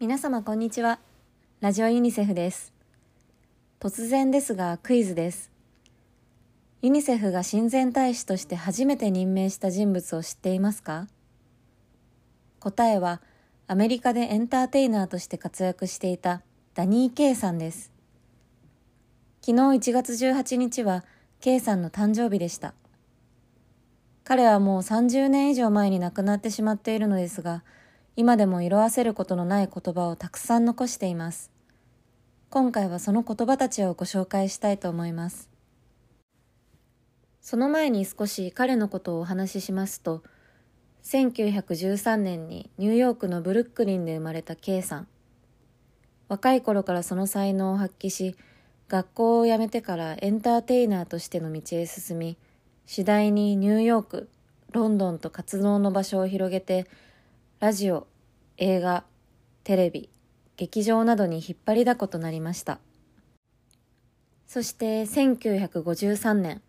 皆様こんにちは。ラジオユニセフです。突然ですがクイズです。ユニセフが親善大使として初めて任命した人物を知っていますか？答えはアメリカでエンターテイナーとして活躍していたダニー・ケイさんです。昨日1月18日はケイさんの誕生日でした。彼はもう30年以上前に亡くなってしまっているのですが、今でも色あせることのない言葉をたくさん残しています。今回はその言葉たちをご紹介したいと思います。その前に少し彼のことをお話ししますと、1913年にニューヨークのブルックリンで生まれた K さん。若い頃からその才能を発揮し、学校を辞めてからエンターテイナーとしての道へ進み、次第にニューヨーク、ロンドンと活動の場所を広げて、ラジオ、映画、テレビ、劇場などに引っ張りだことなりました。そして1953年、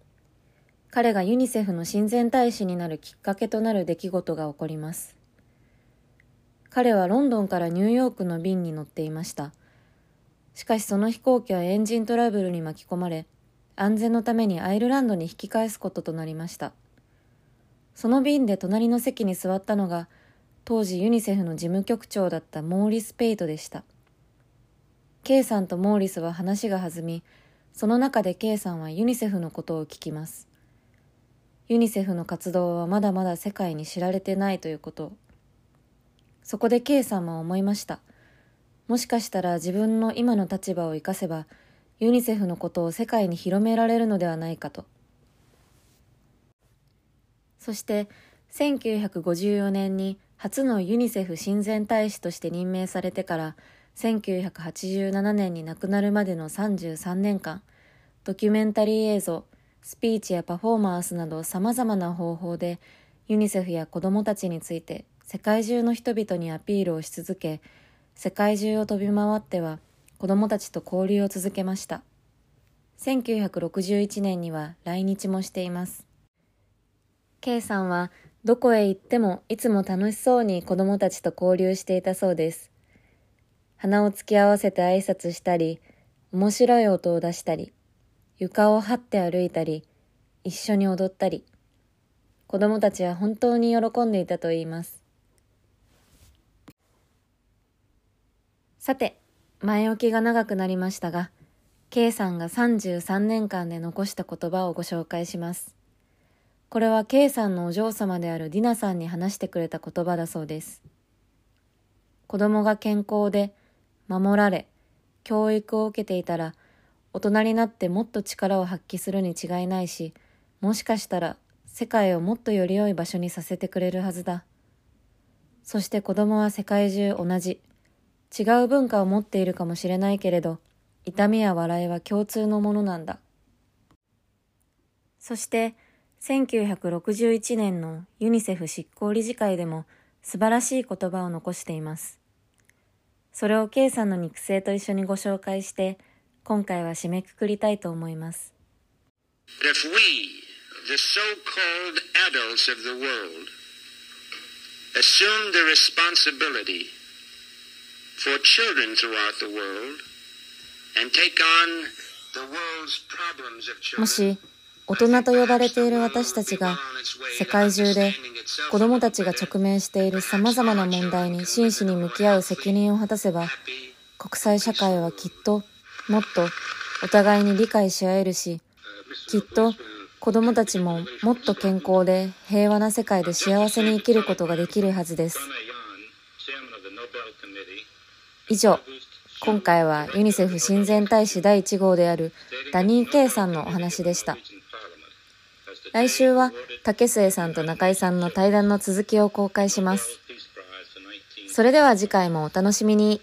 彼がユニセフの親善大使になるきっかけとなる出来事が起こります。彼はロンドンからニューヨークの便に乗っていました。しかしその飛行機はエンジントラブルに巻き込まれ、安全のためにアイルランドに引き返すこととなりました。その便で隣の席に座ったのが、当時ユニセフの事務局長だったモーリス・ペイトでした。K さんとモーリスは話が弾み、その中で K さんはユニセフのことを聞きます。ユニセフの活動はまだまだ世界に知られてないということを。そこで K さんは思いました。もしかしたら自分の今の立場を生かせば、ユニセフのことを世界に広められるのではないかと。そして、1954年に初のユニセフ親善大使として任命されてから、1987年に亡くなるまでの33年間、ドキュメンタリー映像、スピーチやパフォーマンスなど様々な方法で、ユニセフや子供たちについて世界中の人々にアピールをし続け、世界中を飛び回っては子供たちと交流を続けました。1961年には来日もしています。K さんはどこへ行ってもいつも楽しそうに子供たちと交流していたそうです。鼻を突き合わせて挨拶したり、面白い音を出したり、床を這って歩いたり、一緒に踊ったり、子供たちは本当に喜んでいたと言います。さて、前置きが長くなりましたが、K さんが33年間で残した言葉をご紹介します。これは K さんのお嬢様であるディナさんに話してくれた言葉だそうです。子供が健康で、守られ、教育を受けていたら、大人になってもっと力を発揮するに違いないし、もしかしたら世界をもっとより良い場所にさせてくれるはずだ。そして子供は世界中同じ。違う文化を持っているかもしれないけれど、痛みや笑いは共通のものなんだ。そして、1961年のユニセフ執行理事会でも素晴らしい言葉を残しています。それを K さんの肉声と一緒にご紹介して、今回は締めくくりたいと思います。If we, the so-called adults of the world, assume the responsibility for children throughout the world and take on もし、大人と呼ばれている私たちが、世界中で子供たちが直面している様々な問題に真摯に向き合う責任を果たせば、国際社会はきっともっとお互いに理解し合えるし、きっと子供たちももっと健康で平和な世界で幸せに生きることができるはずです。以上、今回はユニセフ親善大使第1号であるダニー・ケイさんのお話でした。来週は竹末さんと中井さんの対談の続きを公開します。それでは次回もお楽しみに。